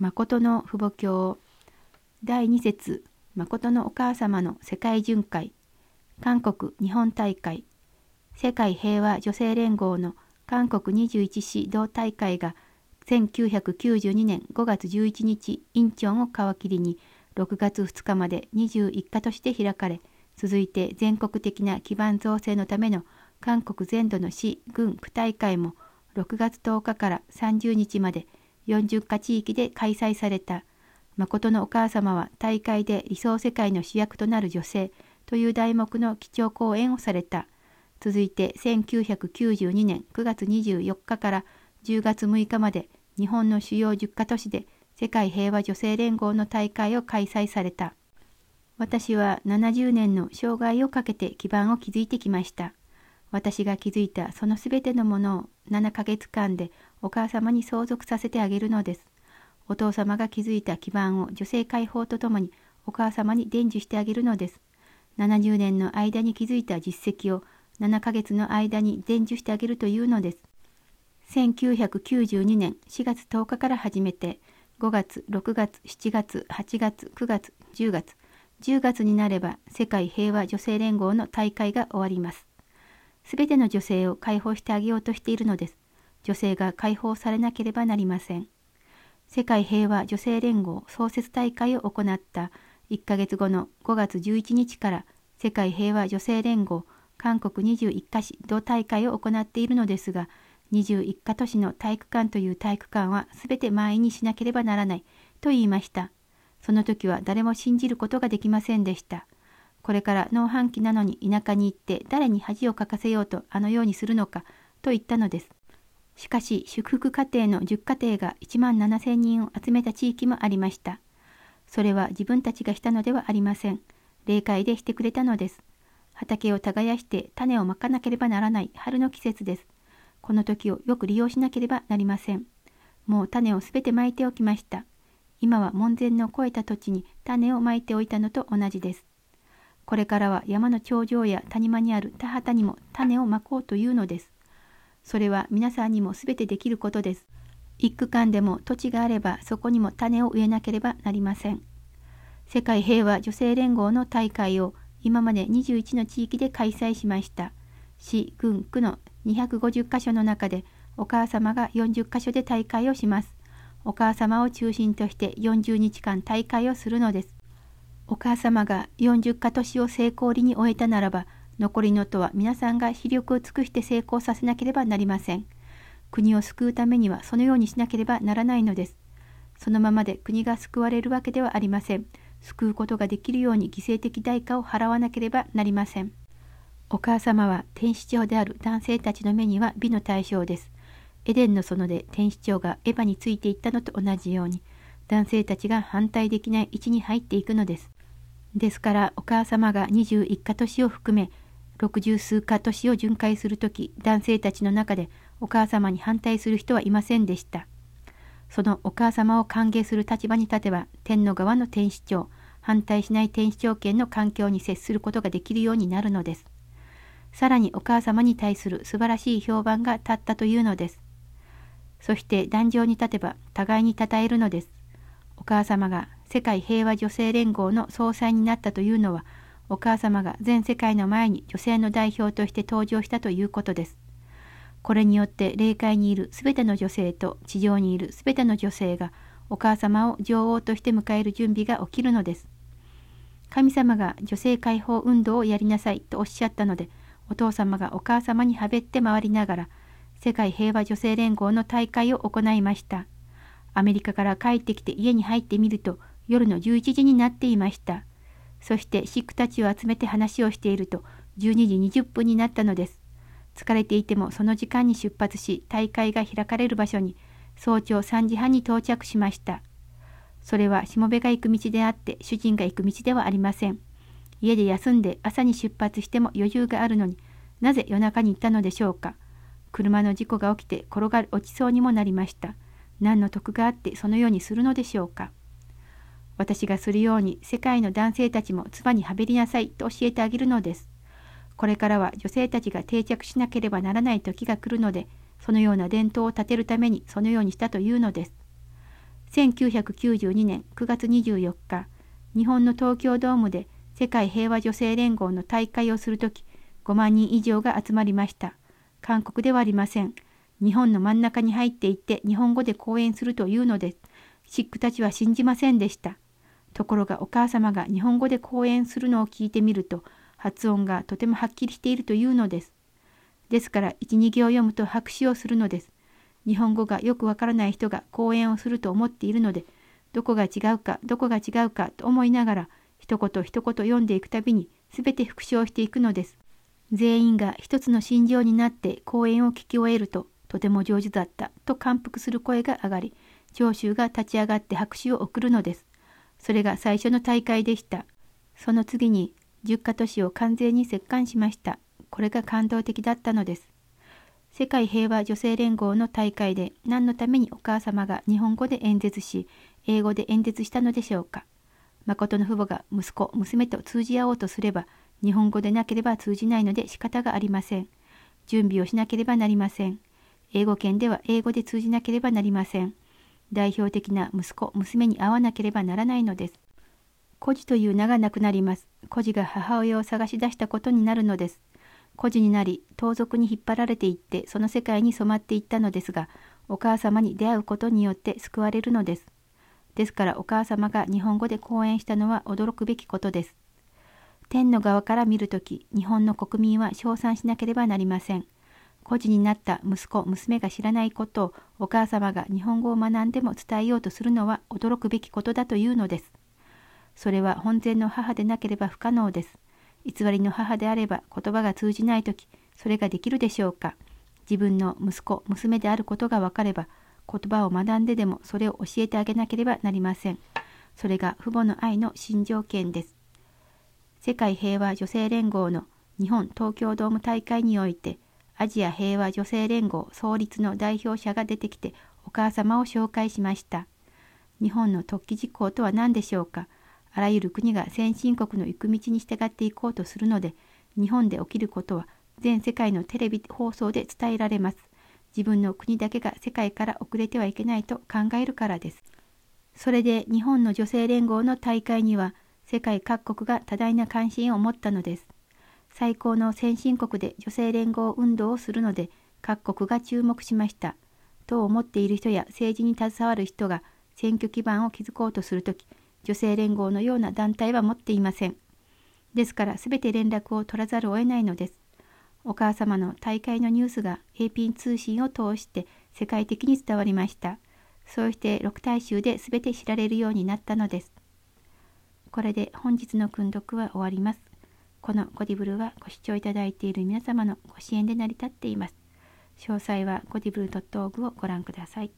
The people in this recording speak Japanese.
誠の父母教。第2節。誠のお母様の世界巡回。韓国日本大会。世界平和女性連合の韓国21市同大会が1992年5月11日インチョンを皮切りに6月2日まで21日として開かれ続いて全国的な基盤造成のための韓国全土の市軍区大会も6月10日から30日まで40か地域で開催された。誠のお母様は大会で理想世界の主役となる女性という題目の基調講演をされた。続いて1992年9月24日から10月6日まで日本の主要10カ都市で世界平和女性連合の大会を開催された。私は70年の生涯をかけて基盤を築いてきました。私が築いたそのすべてのものを7ヶ月間でお母様に相続させてあげるのです。お父様が築いた基盤を女性解放とともにお母様に伝授してあげるのです。70年の間に築いた実績を7ヶ月の間に伝授してあげるというのです。1992年4月10日から始めて5月、6月、7月、8月、9月、10月、10月になれば世界平和女性連合の大会が終わります。すべての女性を解放してあげようとしているのです。女性が解放されなければなりません。世界平和女性連合創設大会を行った1ヶ月後の5月11日から世界平和女性連合韓国21カ市同大会を行っているのですが、21カ都市の体育館という体育館は全て満員にしなければならないと言いました。その時は誰も信じることができませんでした。これから農繁期なのに田舎に行って誰に恥をかかせようとあのようにするのかと言ったのです。しかし祝福家庭の10家庭が1万7千人を集めた地域もありました。それは自分たちがしたのではありません。霊界でしてくれたのです。畑を耕して種をまかなければならない春の季節です。この時をよく利用しなければなりません。もう種をすべてまいておきました。今は門前の越えた土地に種をまいておいたのと同じです。これからは山の頂上や谷間にある田畑にも種をまこうというのです。それは皆さんにもすべてできることです。一区間でも土地があればそこにも種を植えなければなりません。世界平和女性連合の大会を今まで21の地域で開催しました。市、郡、区の250カ所の中でお母様が40カ所で大会をします。お母様を中心として40日間大会をするのです。お母様が40か年を成功裏に終えたならば、残りのとは皆さんが視力を尽くして成功させなければなりません。国を救うためにはそのようにしなければならないのです。そのままで国が救われるわけではありません。救うことができるように犠牲的代価を払わなければなりません。お母様は天使長である男性たちの目には美の対象です。エデンの園で天使長がエヴァについていったのと同じように、男性たちが反対できない位置に入っていくのです。ですからお母様が21か年を含め60数か年を巡回する時男性たちの中でお母様に反対する人はいませんでした。そのお母様を歓迎する立場に立てば天の側の天使長反対しない天使長権の環境に接することができるようになるのです。さらにお母様に対する素晴らしい評判が立ったというのです。そして壇上に立てば互いに称えるのです。お母様が世界平和女性連合の総裁になったというのは、お母様が全世界の前に女性の代表として登場したということです。これによって霊界にいるすべての女性と地上にいるすべての女性がお母様を女王として迎える準備が起きるのです。神様が女性解放運動をやりなさいとおっしゃったので、お父様がお母様にはべって回りながら、世界平和女性連合の大会を行いました。アメリカから帰ってきて家に入ってみると、夜の11時になっていました。そしてシックたちを集めて話をしていると12時20分になったのです。疲れていてもその時間に出発し大会が開かれる場所に早朝3時半に到着しました。それはしもべが行く道であって主人が行く道ではありません。家で休んで朝に出発しても余裕があるのになぜ夜中に行ったのでしょうか。車の事故が起きて転がり落ちそうにもなりました。何の得があってそのようにするのでしょうか。私がするように世界の男性たちも唾にはべりなさいと教えてあげるのです。これからは女性たちが定着しなければならない時が来るので、そのような伝統を立てるためにそのようにしたというのです。1992年9月24日、日本の東京ドームで世界平和女性連合の大会をするとき、5万人以上が集まりました。韓国ではありません。日本の真ん中に入っていって日本語で講演するというのです。シックたちは信じませんでした。ところがお母様が日本語で講演するのを聞いてみると、発音がとてもはっきりしているというのです。ですから、一、二行読むと拍手をするのです。日本語がよくわからない人が講演をすると思っているので、どこが違うか、どこが違うかと思いながら、一言一言読んでいくたびに、すべて復唱していくのです。全員が一つの心情になって講演を聞き終えると、とても上手だったと感服する声が上がり、聴衆が立ち上がって拍手を送るのです。それが最初の大会でした。その次に、十カ都市を完全に折檻しました。これが感動的だったのです。世界平和女性連合の大会で何のためにお母様が日本語で演説し、英語で演説したのでしょうか。誠の父母が息子、娘と通じ合おうとすれば、日本語でなければ通じないので仕方がありません。準備をしなければなりません。英語圏では英語で通じなければなりません。代表的な息子、娘に会わなければならないのです。孤児という名がなくなります。孤児が母親を探し出したことになるのです。孤児になり盗賊に引っ張られていってその世界に染まっていったのですがお母様に出会うことによって救われるのです。ですからお母様が日本語で講演したのは驚くべきことです。天の側から見るとき日本の国民は称賛しなければなりません。孤児になった息子娘が知らないことをお母様が日本語を学んでも伝えようとするのは驚くべきことだというのです。それは本然の母でなければ不可能です。偽りの母であれば言葉が通じない時それができるでしょうか自分の息子娘であることが分かれば言葉を学んででもそれを教えてあげなければなりませんそれが父母の愛の新条件です世界平和女性連合の日本東京ドーム大会においてアジア平和女性連合創立の代表者が出てきてお母様を紹介しました。日本の突起事項とは何でしょうか？あらゆる国が先進国の行く道に従っていこうとするので日本で起きることは全世界のテレビ放送で伝えられます。自分の国だけが世界から遅れてはいけないと考えるからです。それで日本の女性連合の大会には世界各国が多大な関心を持ったのです。最高の先進国で女性連合運動をするので各国が注目しましたと思っている人や政治に携わる人が選挙基盤を築こうとするとき女性連合のような団体は持っていません。ですから全て連絡を取らざるを得ないのです。お母様の大会のニュースが AP 通信を通して世界的に伝わりました。そうして六大衆で全て知られるようになったのです。これで本日の訓読は終わります。このゴディブルはご視聴いただいている皆様のご支援で成り立っています。詳細はゴディブル .org をご覧ください。